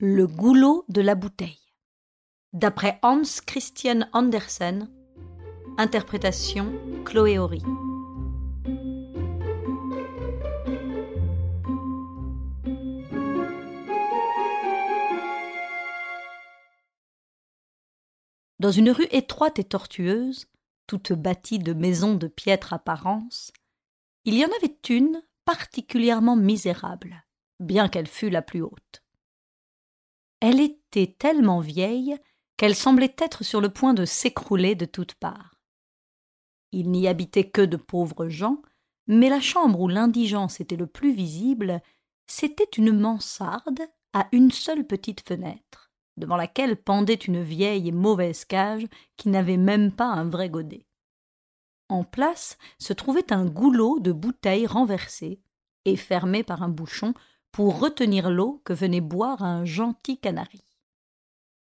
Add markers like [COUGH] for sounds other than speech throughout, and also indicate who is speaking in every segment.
Speaker 1: Le goulot de la bouteille. D'après Hans Christian Andersen. Interprétation Chloé Horry. Dans une rue étroite et tortueuse, toute bâtie de maisons de piètre apparence, il y en avait une particulièrement misérable, bien qu'elle fût la plus haute. Elle était tellement vieille qu'elle semblait être sur le point de s'écrouler de toutes parts. Il n'y habitait que de pauvres gens, mais la chambre où l'indigence était le plus visible, c'était une mansarde à une seule petite fenêtre, devant laquelle pendait une vieille et mauvaise cage qui n'avait même pas un vrai godet. En place se trouvait un goulot de bouteilles renversées et fermé par un bouchon pour retenir l'eau que venait boire un gentil canari.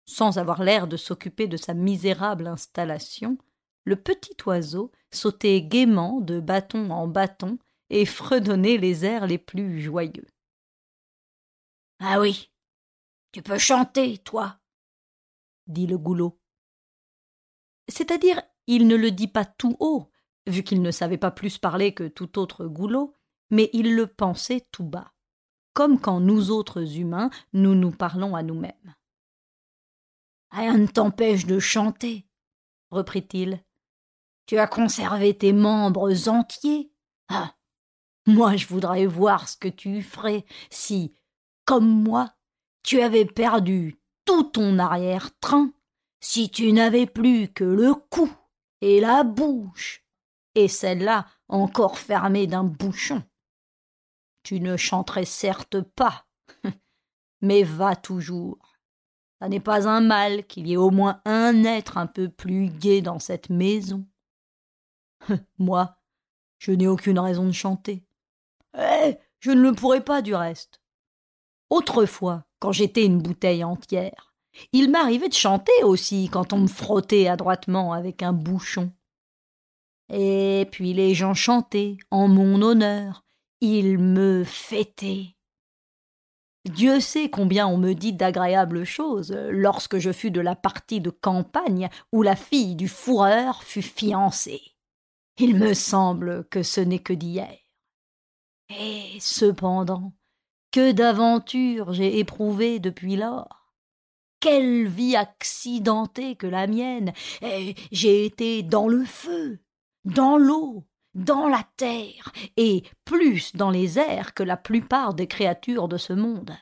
Speaker 1: Sans avoir l'air de s'occuper de sa misérable installation, le petit oiseau sautait gaiement de bâton en bâton et fredonnait les airs les plus joyeux.
Speaker 2: Ah oui, tu peux chanter, toi, dit le goulot.
Speaker 1: C'est-à-dire, il ne le dit pas tout haut, vu qu'il ne savait pas plus parler que tout autre goulot, mais il le pensait tout bas, comme quand nous autres humains nous nous parlons à nous-mêmes.
Speaker 2: Rien ne t'empêche de chanter, reprit-il. Tu as conservé tes membres entiers. Ah. Moi je voudrais voir ce que tu ferais si, comme moi, tu avais perdu tout ton arrière-train, si tu n'avais plus que le cou et la bouche, et celle-là encore fermée d'un bouchon. Tu ne chanterais certes pas, [LAUGHS] mais va toujours. Ça n'est pas un mal qu'il y ait au moins un être un peu plus gai dans cette maison. [LAUGHS] Moi, je n'ai aucune raison de chanter. Eh, je ne le pourrais pas du reste. Autrefois, quand j'étais une bouteille entière, il m'arrivait de chanter aussi quand on me frottait adroitement avec un bouchon. Et puis les gens chantaient en mon honneur, ils me fêtaient. Dieu sait combien on me dit d'agréables choses lorsque je fus de la partie de campagne où la fille du fourreur fut fiancée. Il me semble que ce n'est que d'hier. Et cependant, que d'aventures j'ai éprouvées depuis lors. Quelle vie accidentée que la mienne. J'ai été dans le feu, dans l'eau, dans la terre, et plus dans les airs que la plupart des créatures de ce monde.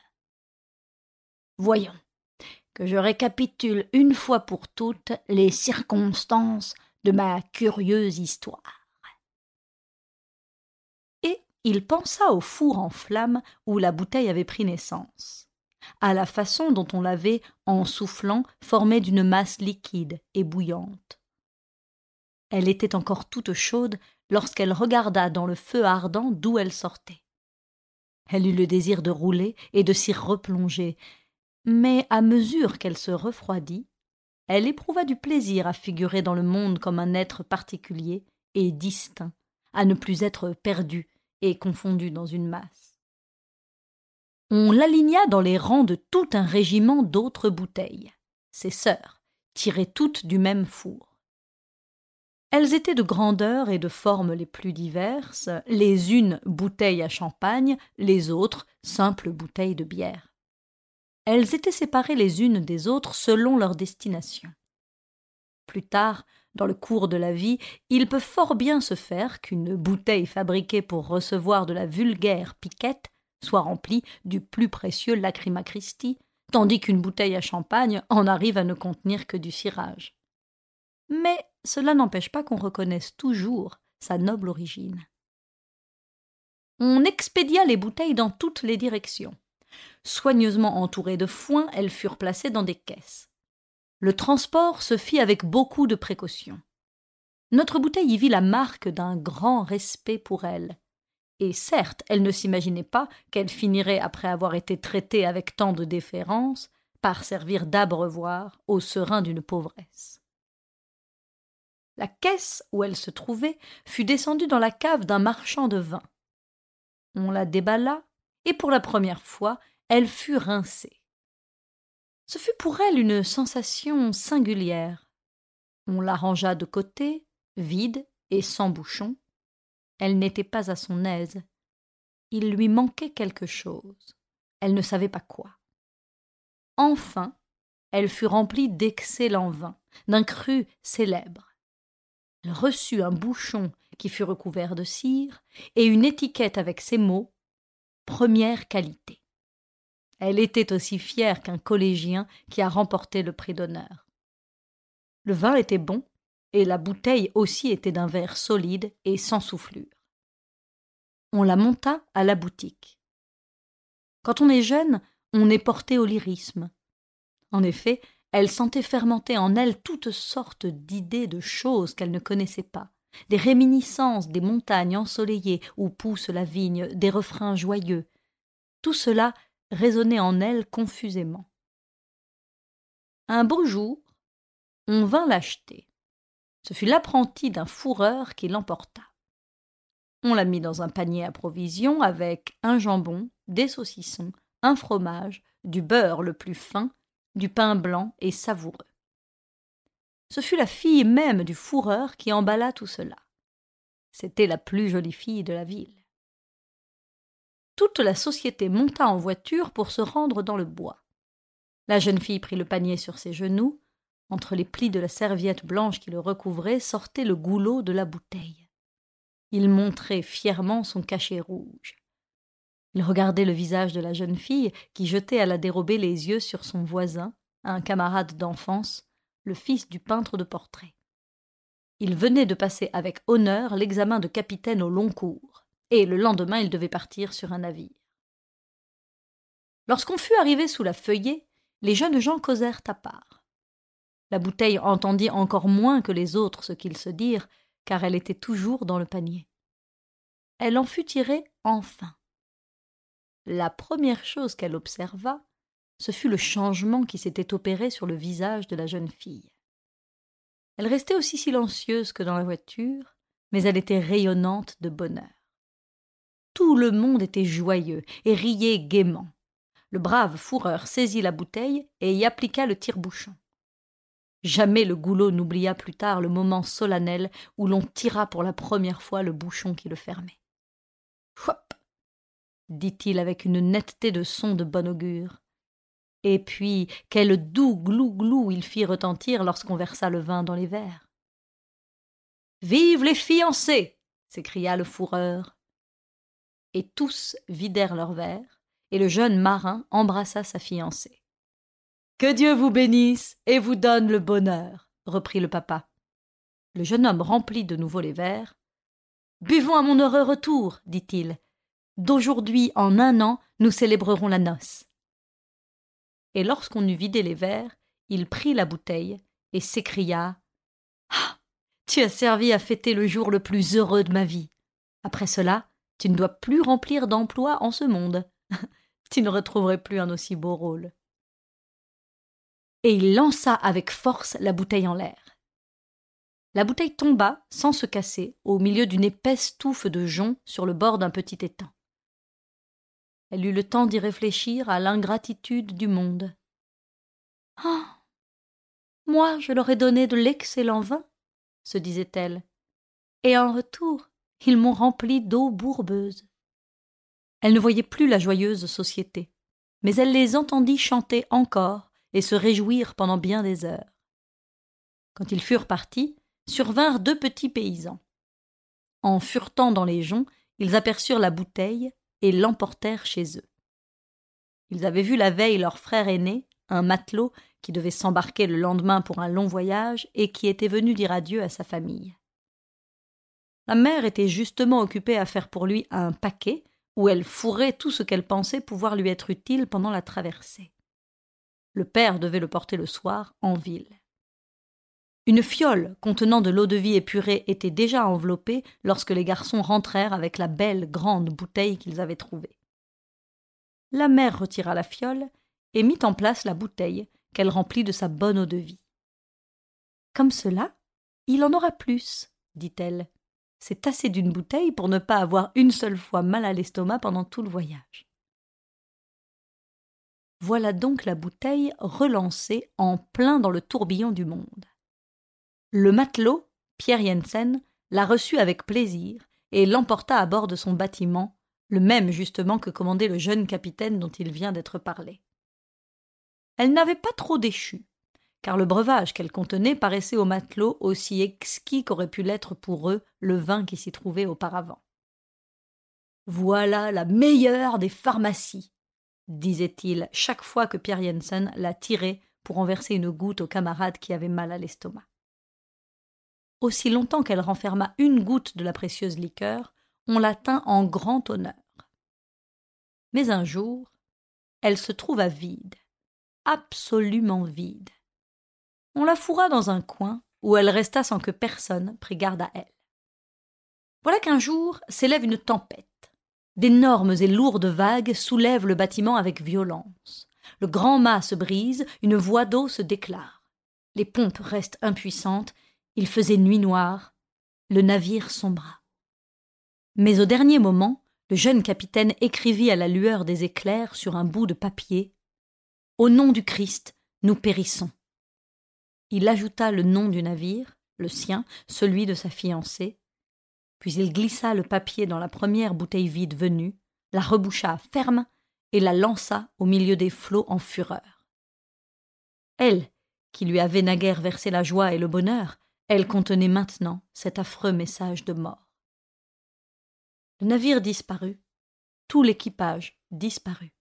Speaker 2: Voyons, que je récapitule une fois pour toutes les circonstances de ma curieuse histoire. Et il pensa au four en flammes où la bouteille avait pris naissance, à la façon dont on l'avait, en soufflant, formée d'une masse liquide et bouillante. Elle était encore toute chaude lorsqu'elle regarda dans le feu ardent d'où elle sortait. Elle eut le désir de rouler et de s'y replonger, mais à mesure qu'elle se refroidit, elle éprouva du plaisir à figurer dans le monde comme un être particulier et distinct, à ne plus être perdu et confondu dans une masse. On l'aligna dans les rangs de tout un régiment d'autres bouteilles, ses sœurs, tirées toutes du même four. Elles étaient de grandeur et de formes les plus diverses, les unes bouteilles à champagne, les autres simples bouteilles de bière. Elles étaient séparées les unes des autres selon leur destination. Plus tard, dans le cours de la vie, il peut fort bien se faire qu'une bouteille fabriquée pour recevoir de la vulgaire piquette soit remplie du plus précieux lacryma Christi, tandis qu'une bouteille à champagne en arrive à ne contenir que du cirage. Mais cela n'empêche pas qu'on reconnaisse toujours sa noble origine. On expédia les bouteilles dans toutes les directions. Soigneusement entourées de foin, elles furent placées dans des caisses. Le transport se fit avec beaucoup de précaution. Notre bouteille y vit la marque d'un grand respect pour elle. Et certes, elle ne s'imaginait pas qu'elle finirait, après avoir été traitée avec tant de déférence, par servir d'abreuvoir au serin d'une pauvresse. La caisse où elle se trouvait fut descendue dans la cave d'un marchand de vin. On la déballa, et pour la première fois, elle fut rincée. Ce fut pour elle une sensation singulière. On la rangea de côté, vide et sans bouchon. Elle n'était pas à son aise. Il lui manquait quelque chose. Elle ne savait pas quoi. Enfin, elle fut remplie d'excellent vin, d'un cru célèbre. Reçut un bouchon qui fut recouvert de cire et une étiquette avec ces mots Première qualité. Elle était aussi fière qu'un collégien qui a remporté le prix d'honneur. Le vin était bon, et la bouteille aussi était d'un verre solide et sans soufflure. On la monta à la boutique. Quand on est jeune, on est porté au lyrisme. En effet, elle sentait fermenter en elle toutes sortes d'idées de choses qu'elle ne connaissait pas, des réminiscences des montagnes ensoleillées où pousse la vigne, des refrains joyeux. Tout cela résonnait en elle confusément. Un beau jour, on vint l'acheter. Ce fut l'apprenti d'un fourreur qui l'emporta. On la mit dans un panier à provisions avec un jambon, des saucissons, un fromage, du beurre le plus fin, du pain blanc et savoureux. Ce fut la fille même du fourreur qui emballa tout cela. C'était la plus jolie fille de la ville. Toute la société monta en voiture pour se rendre dans le bois. La jeune fille prit le panier sur ses genoux. Entre les plis de la serviette blanche qui le recouvrait sortait le goulot de la bouteille. Il montrait fièrement son cachet rouge. Il regardait le visage de la jeune fille qui jetait à la dérobée les yeux sur son voisin, un camarade d'enfance, le fils du peintre de portraits. Il venait de passer avec honneur l'examen de capitaine au long cours, et le lendemain il devait partir sur un navire. Lorsqu'on fut arrivé sous la feuillée, les jeunes gens causèrent à part. La bouteille entendit encore moins que les autres ce qu'ils se dirent, car elle était toujours dans le panier. Elle en fut tirée enfin. La première chose qu'elle observa, ce fut le changement qui s'était opéré sur le visage de la jeune fille. Elle restait aussi silencieuse que dans la voiture, mais elle était rayonnante de bonheur. Tout le monde était joyeux et riait gaiement. Le brave fourreur saisit la bouteille et y appliqua le tire-bouchon. Jamais le goulot n'oublia plus tard le moment solennel où l'on tira pour la première fois le bouchon qui le fermait. Dit-il avec une netteté de son de bon augure. Et puis, quel doux glou-glou il fit retentir lorsqu'on versa le vin dans les verres. Vive les fiancés s'écria le fourreur. Et tous vidèrent leurs verres, et le jeune marin embrassa sa fiancée. Que Dieu vous bénisse et vous donne le bonheur, reprit le papa. Le jeune homme remplit de nouveau les verres. Buvons à mon heureux retour, dit-il. D'aujourd'hui en un an, nous célébrerons la noce et lorsqu'on eut vidé les verres, il prit la bouteille et s'écria Ah Tu as servi à fêter le jour le plus heureux de ma vie. Après cela, tu ne dois plus remplir d'emploi en ce monde. [LAUGHS] tu ne retrouverais plus un aussi beau rôle. Et il lança avec force la bouteille en l'air. La bouteille tomba, sans se casser, au milieu d'une épaisse touffe de joncs sur le bord d'un petit étang. Elle eut le temps d'y réfléchir à l'ingratitude du monde. Ah Moi, je leur ai donné de l'excellent vin, se disait-elle, et en retour, ils m'ont rempli d'eau bourbeuse. Elle ne voyait plus la joyeuse société, mais elle les entendit chanter encore et se réjouir pendant bien des heures. Quand ils furent partis, survinrent deux petits paysans. En furetant dans les joncs, ils aperçurent la bouteille et l'emportèrent chez eux. Ils avaient vu la veille leur frère aîné, un matelot qui devait s'embarquer le lendemain pour un long voyage et qui était venu dire adieu à sa famille. La mère était justement occupée à faire pour lui un paquet où elle fourrait tout ce qu'elle pensait pouvoir lui être utile pendant la traversée. Le père devait le porter le soir en ville. Une fiole contenant de l'eau de vie épurée était déjà enveloppée lorsque les garçons rentrèrent avec la belle grande bouteille qu'ils avaient trouvée. La mère retira la fiole et mit en place la bouteille qu'elle remplit de sa bonne eau de vie. Comme cela, il en aura plus, dit-elle. C'est assez d'une bouteille pour ne pas avoir une seule fois mal à l'estomac pendant tout le voyage. Voilà donc la bouteille relancée en plein dans le tourbillon du monde. Le matelot, Pierre Jensen, la reçut avec plaisir et l'emporta à bord de son bâtiment, le même justement que commandait le jeune capitaine dont il vient d'être parlé. Elle n'avait pas trop déchu, car le breuvage qu'elle contenait paraissait aux matelots aussi exquis qu'aurait pu l'être pour eux le vin qui s'y trouvait auparavant. Voilà la meilleure des pharmacies, disait-il chaque fois que Pierre Jensen la tirait pour en verser une goutte au camarade qui avait mal à l'estomac. Aussi longtemps qu'elle renferma une goutte de la précieuse liqueur, on la tint en grand honneur. Mais un jour, elle se trouva vide, absolument vide. On la fourra dans un coin où elle resta sans que personne prît garde à elle. Voilà qu'un jour s'élève une tempête. D'énormes et lourdes vagues soulèvent le bâtiment avec violence. Le grand mât se brise, une voie d'eau se déclare. Les pompes restent impuissantes, il faisait nuit noire, le navire sombra. Mais au dernier moment, le jeune capitaine écrivit à la lueur des éclairs sur un bout de papier Au nom du Christ, nous périssons. Il ajouta le nom du navire, le sien, celui de sa fiancée, puis il glissa le papier dans la première bouteille vide venue, la reboucha ferme et la lança au milieu des flots en fureur. Elle, qui lui avait naguère versé la joie et le bonheur, elle contenait maintenant cet affreux message de mort. Le navire disparut, tout l'équipage disparut.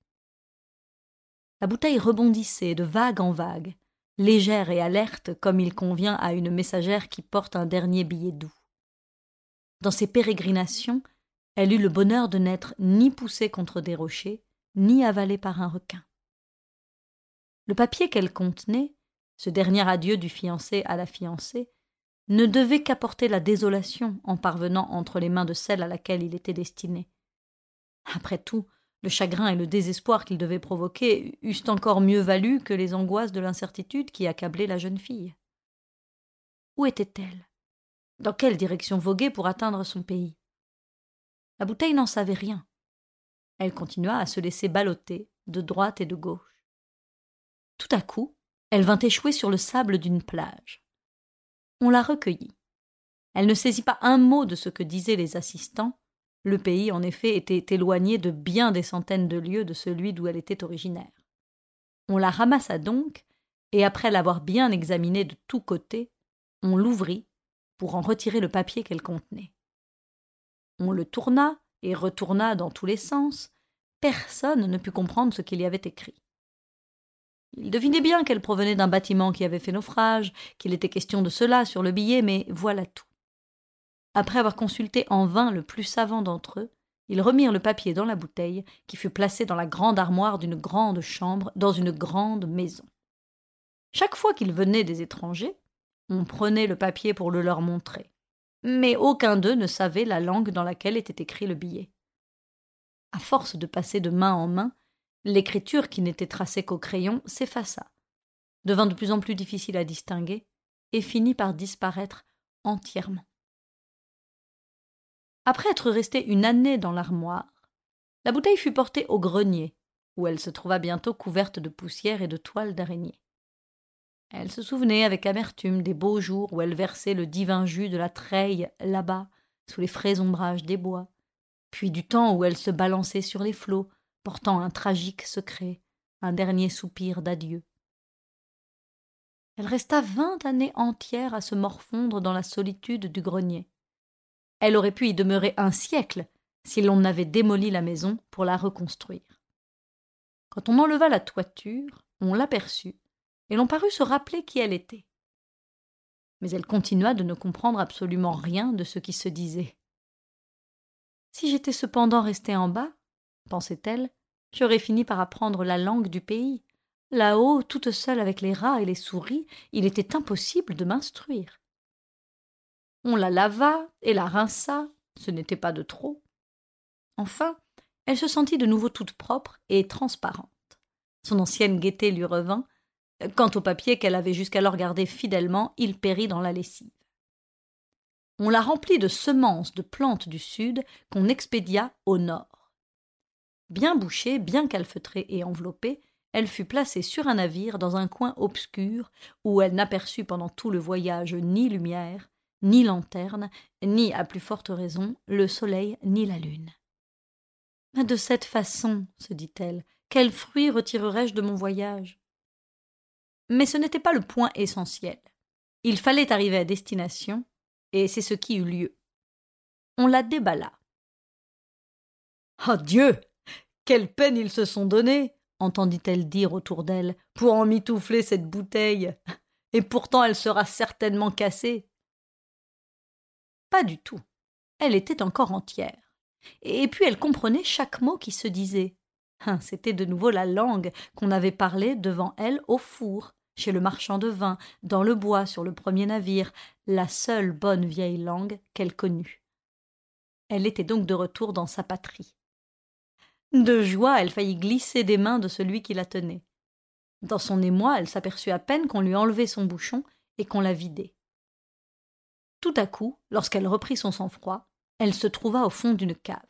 Speaker 2: La bouteille rebondissait de vague en vague, légère et alerte comme il convient à une messagère qui porte un dernier billet doux. Dans ses pérégrinations, elle eut le bonheur de n'être ni poussée contre des rochers, ni avalée par un requin. Le papier qu'elle contenait, ce dernier adieu du fiancé à la fiancée, ne devait qu'apporter la désolation en parvenant entre les mains de celle à laquelle il était destiné. Après tout, le chagrin et le désespoir qu'il devait provoquer eussent encore mieux valu que les angoisses de l'incertitude qui accablaient la jeune fille. Où était-elle? Dans quelle direction voguer pour atteindre son pays? La bouteille n'en savait rien. Elle continua à se laisser balloter de droite et de gauche. Tout à coup, elle vint échouer sur le sable d'une plage. On la recueillit. Elle ne saisit pas un mot de ce que disaient les assistants. Le pays, en effet, était éloigné de bien des centaines de lieues de celui d'où elle était originaire. On la ramassa donc, et après l'avoir bien examinée de tous côtés, on l'ouvrit pour en retirer le papier qu'elle contenait. On le tourna et retourna dans tous les sens. Personne ne put comprendre ce qu'il y avait écrit. Il devinait bien qu'elle provenait d'un bâtiment qui avait fait naufrage, qu'il était question de cela sur le billet, mais voilà tout. Après avoir consulté en vain le plus savant d'entre eux, ils remirent le papier dans la bouteille, qui fut placée dans la grande armoire d'une grande chambre, dans une grande maison. Chaque fois qu'ils venaient des étrangers, on prenait le papier pour le leur montrer. Mais aucun d'eux ne savait la langue dans laquelle était écrit le billet. À force de passer de main en main, l'écriture qui n'était tracée qu'au crayon s'effaça, devint de plus en plus difficile à distinguer, et finit par disparaître entièrement. Après être restée une année dans l'armoire, la bouteille fut portée au grenier, où elle se trouva bientôt couverte de poussière et de toiles d'araignée. Elle se souvenait avec amertume des beaux jours où elle versait le divin jus de la treille là-bas, sous les frais ombrages des bois, puis du temps où elle se balançait sur les flots, portant un tragique secret, un dernier soupir d'adieu. Elle resta vingt années entières à se morfondre dans la solitude du grenier. Elle aurait pu y demeurer un siècle si l'on n'avait démoli la maison pour la reconstruire. Quand on enleva la toiture, on l'aperçut, et l'on parut se rappeler qui elle était. Mais elle continua de ne comprendre absolument rien de ce qui se disait. Si j'étais cependant restée en bas, pensait-elle, j'aurais fini par apprendre la langue du pays. Là-haut, toute seule avec les rats et les souris, il était impossible de m'instruire. On la lava et la rinça, ce n'était pas de trop. Enfin, elle se sentit de nouveau toute propre et transparente. Son ancienne gaieté lui revint, Quant au papier qu'elle avait jusqu'alors gardé fidèlement, il périt dans la lessive. On la remplit de semences de plantes du sud qu'on expédia au nord. Bien bouchée, bien calfeutrée et enveloppée, elle fut placée sur un navire dans un coin obscur où elle n'aperçut pendant tout le voyage ni lumière, ni lanterne, ni, à plus forte raison, le soleil ni la lune. De cette façon, se dit-elle, quel fruit retirerai je de mon voyage? Mais ce n'était pas le point essentiel. Il fallait arriver à destination, et c'est ce qui eut lieu. On la déballa. Ah Dieu Quelle peine ils se sont donnés entendit-elle dire autour d'elle, pour en mitoufler cette bouteille. Et pourtant elle sera certainement cassée. Pas du tout. Elle était encore entière. Et puis elle comprenait chaque mot qui se disait. Hein, c'était de nouveau la langue qu'on avait parlée devant elle au four, chez le marchand de vin, dans le bois, sur le premier navire, la seule bonne vieille langue qu'elle connût. Elle était donc de retour dans sa patrie. De joie, elle faillit glisser des mains de celui qui la tenait. Dans son émoi, elle s'aperçut à peine qu'on lui enlevait son bouchon et qu'on la vidait. Tout à coup, lorsqu'elle reprit son sang-froid, elle se trouva au fond d'une cave.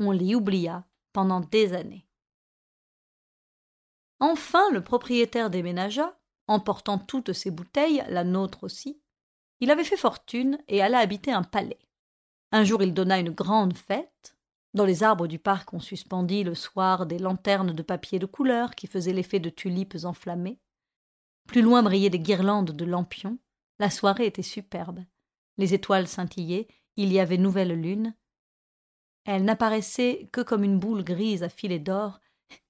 Speaker 2: On l'y oublia pendant des années. Enfin, le propriétaire déménagea, emportant toutes ses bouteilles, la nôtre aussi. Il avait fait fortune et alla habiter un palais. Un jour, il donna une grande fête. Dans les arbres du parc, on suspendit le soir des lanternes de papier de couleur qui faisaient l'effet de tulipes enflammées. Plus loin brillaient des guirlandes de lampions. La soirée était superbe. Les étoiles scintillaient, il y avait nouvelle lune. Elle n'apparaissait que comme une boule grise à filets d'or,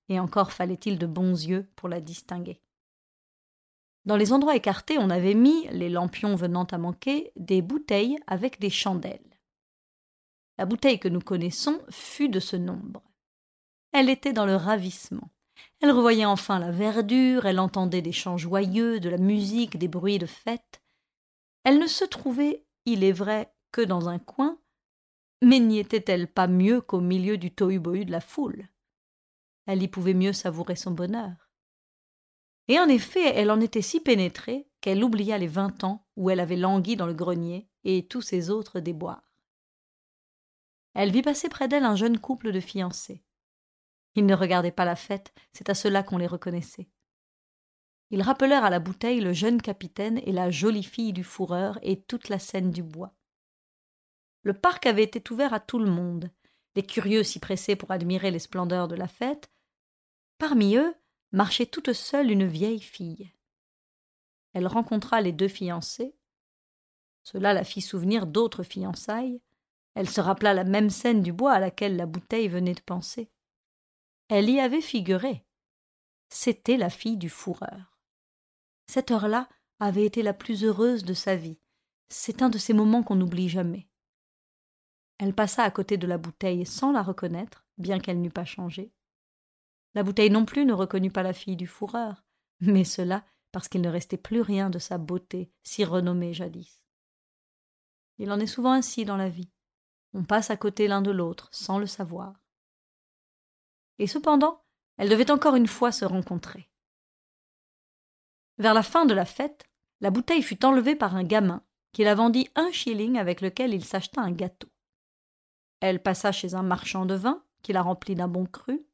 Speaker 2: et encore fallait-il de bons yeux pour la distinguer. Dans les endroits écartés, on avait mis, les lampions venant à manquer, des bouteilles avec des chandelles. La bouteille que nous connaissons fut de ce nombre. Elle était dans le ravissement. Elle revoyait enfin la verdure, elle entendait des chants joyeux, de la musique, des bruits de fête. Elle ne se trouvait il est vrai que dans un coin, mais n'y était-elle pas mieux qu'au milieu du tohu-bohu de la foule? Elle y pouvait mieux savourer son bonheur. Et en effet, elle en était si pénétrée qu'elle oublia les vingt ans où elle avait langui dans le grenier et tous ses autres déboires. Elle vit passer près d'elle un jeune couple de fiancés. Ils ne regardaient pas la fête, c'est à cela qu'on les reconnaissait. Ils rappelèrent à la bouteille le jeune capitaine et la jolie fille du fourreur et toute la scène du bois. Le parc avait été ouvert à tout le monde. Les curieux s'y pressaient pour admirer les splendeurs de la fête. Parmi eux marchait toute seule une vieille fille. Elle rencontra les deux fiancés. Cela la fit souvenir d'autres fiançailles. Elle se rappela la même scène du bois à laquelle la bouteille venait de penser. Elle y avait figuré. C'était la fille du fourreur. Cette heure-là avait été la plus heureuse de sa vie. C'est un de ces moments qu'on n'oublie jamais. Elle passa à côté de la bouteille sans la reconnaître, bien qu'elle n'eût pas changé. La bouteille non plus ne reconnut pas la fille du fourreur, mais cela parce qu'il ne restait plus rien de sa beauté, si renommée jadis. Il en est souvent ainsi dans la vie. On passe à côté l'un de l'autre sans le savoir. Et cependant, elles devaient encore une fois se rencontrer. Vers la fin de la fête, la bouteille fut enlevée par un gamin qui la vendit un shilling avec lequel il s'acheta un gâteau. Elle passa chez un marchand de vin qui la remplit d'un bon cru.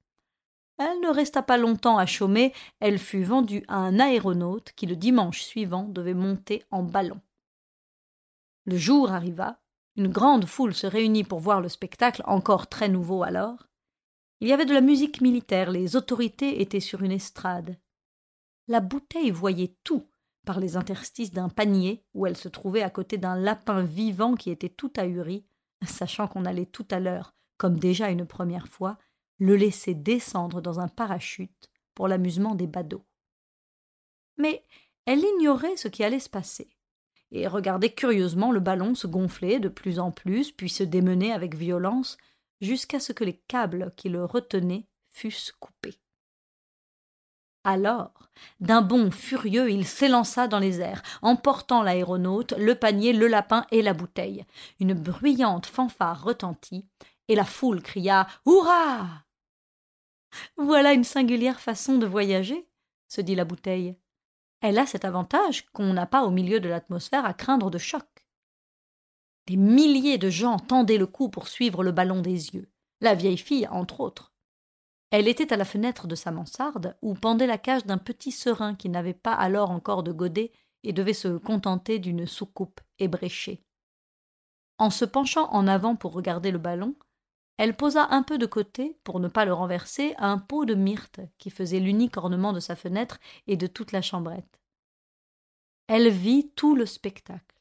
Speaker 2: Elle ne resta pas longtemps à chômer, elle fut vendue à un aéronaute qui le dimanche suivant devait monter en ballon. Le jour arriva, une grande foule se réunit pour voir le spectacle, encore très nouveau alors. Il y avait de la musique militaire, les autorités étaient sur une estrade la bouteille voyait tout par les interstices d'un panier où elle se trouvait à côté d'un lapin vivant qui était tout ahuri, sachant qu'on allait tout à l'heure, comme déjà une première fois, le laisser descendre dans un parachute pour l'amusement des badauds. Mais elle ignorait ce qui allait se passer, et regardait curieusement le ballon se gonfler de plus en plus, puis se démener avec violence, jusqu'à ce que les câbles qui le retenaient fussent coupés. Alors, d'un bond furieux, il s'élança dans les airs, emportant l'aéronaute, le panier, le lapin et la bouteille. Une bruyante fanfare retentit, et la foule cria Hurrah Voilà une singulière façon de voyager, se dit la bouteille. Elle a cet avantage qu'on n'a pas au milieu de l'atmosphère à craindre de choc. Des milliers de gens tendaient le cou pour suivre le ballon des yeux, la vieille fille entre autres. Elle était à la fenêtre de sa mansarde, où pendait la cage d'un petit serin qui n'avait pas alors encore de godet et devait se contenter d'une soucoupe ébréchée. En se penchant en avant pour regarder le ballon, elle posa un peu de côté, pour ne pas le renverser, un pot de myrte qui faisait l'unique ornement de sa fenêtre et de toute la chambrette. Elle vit tout le spectacle.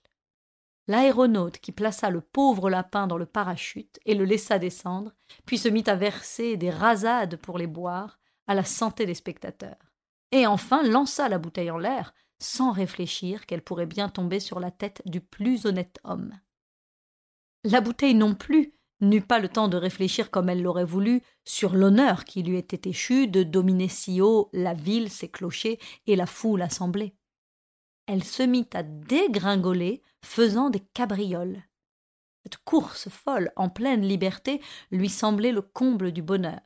Speaker 2: L'aéronaute qui plaça le pauvre lapin dans le parachute et le laissa descendre, puis se mit à verser des rasades pour les boire, à la santé des spectateurs, et enfin lança la bouteille en l'air, sans réfléchir qu'elle pourrait bien tomber sur la tête du plus honnête homme. La bouteille non plus n'eut pas le temps de réfléchir comme elle l'aurait voulu sur l'honneur qui lui était échu de dominer si haut la ville, ses clochers et la foule assemblée. Elle se mit à dégringoler, faisant des cabrioles. Cette course folle, en pleine liberté, lui semblait le comble du bonheur.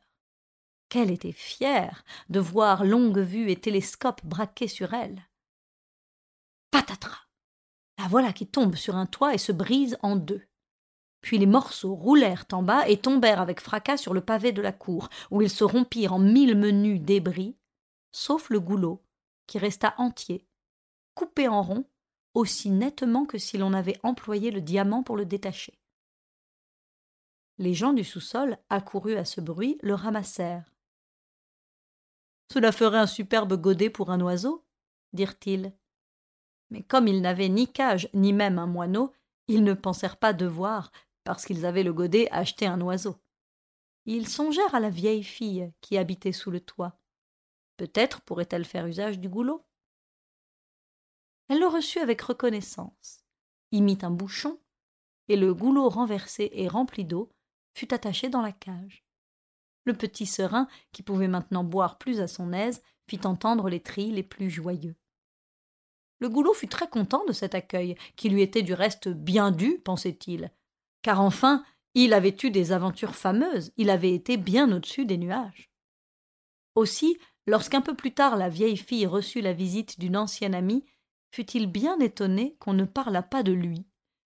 Speaker 2: Qu'elle était fière de voir longue-vue et télescope braqués sur elle. Patatras. La voilà qui tombe sur un toit et se brise en deux. Puis les morceaux roulèrent en bas et tombèrent avec fracas sur le pavé de la cour, où ils se rompirent en mille menus débris, sauf le goulot, qui resta entier, coupé en rond, aussi nettement que si l'on avait employé le diamant pour le détacher. Les gens du sous-sol, accourus à ce bruit, le ramassèrent. Cela ferait un superbe godet pour un oiseau, dirent-ils mais comme ils n'avaient ni cage ni même un moineau, ils ne pensèrent pas devoir, parce qu'ils avaient le godet, acheter un oiseau. Ils songèrent à la vieille fille qui habitait sous le toit. Peut-être pourrait-elle faire usage du goulot. Elle le reçut avec reconnaissance, y mit un bouchon, et le goulot renversé et rempli d'eau fut attaché dans la cage. Le petit serin, qui pouvait maintenant boire plus à son aise, fit entendre les trilles les plus joyeux. Le goulot fut très content de cet accueil, qui lui était du reste bien dû, pensait-il, car enfin il avait eu des aventures fameuses, il avait été bien au-dessus des nuages. Aussi, lorsqu'un peu plus tard la vieille fille reçut la visite d'une ancienne amie, fut-il bien étonné qu'on ne parlât pas de lui,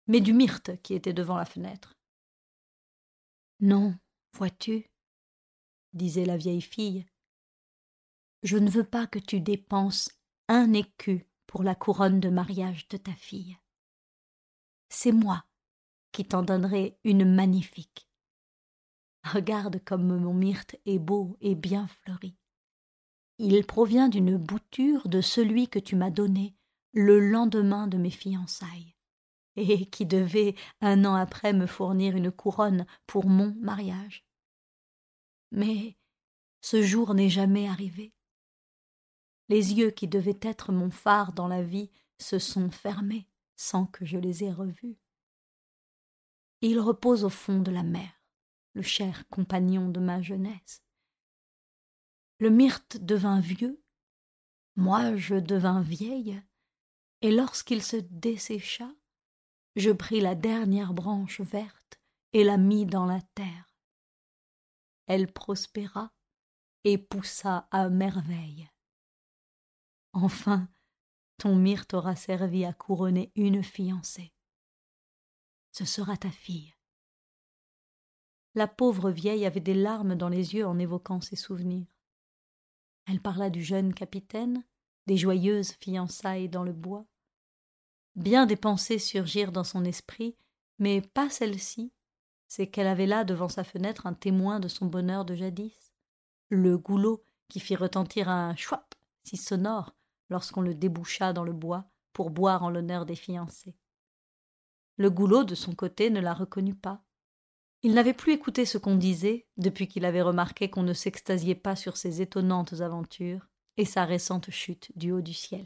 Speaker 2: mais du myrte qui était devant la fenêtre. Non, vois-tu, disait la vieille fille, je ne veux pas que tu dépenses un écu pour la couronne de mariage de ta fille. C'est moi qui t'en donnerai une magnifique. Regarde comme mon myrte est beau et bien fleuri. Il provient d'une bouture de celui que tu m'as donné le lendemain de mes fiançailles, et qui devait un an après me fournir une couronne pour mon mariage. Mais ce jour n'est jamais arrivé. Les yeux qui devaient être mon phare dans la vie se sont fermés sans que je les aie revus. Il repose au fond de la mer, le cher compagnon de ma jeunesse. Le myrte devint vieux, moi je devins vieille, et lorsqu'il se dessécha, je pris la dernière branche verte et la mis dans la terre. Elle prospéra et poussa à merveille. Enfin, ton myrte aura servi à couronner une fiancée. Ce sera ta fille. La pauvre vieille avait des larmes dans les yeux en évoquant ses souvenirs. Elle parla du jeune capitaine, des joyeuses fiançailles dans le bois. Bien des pensées surgirent dans son esprit, mais pas celle-ci. C'est qu'elle avait là devant sa fenêtre un témoin de son bonheur de jadis, le goulot qui fit retentir un chouap si sonore lorsqu'on le déboucha dans le bois pour boire en l'honneur des fiancés. Le goulot, de son côté, ne la reconnut pas. Il n'avait plus écouté ce qu'on disait depuis qu'il avait remarqué qu'on ne s'extasiait pas sur ses étonnantes aventures et sa récente chute du haut du ciel.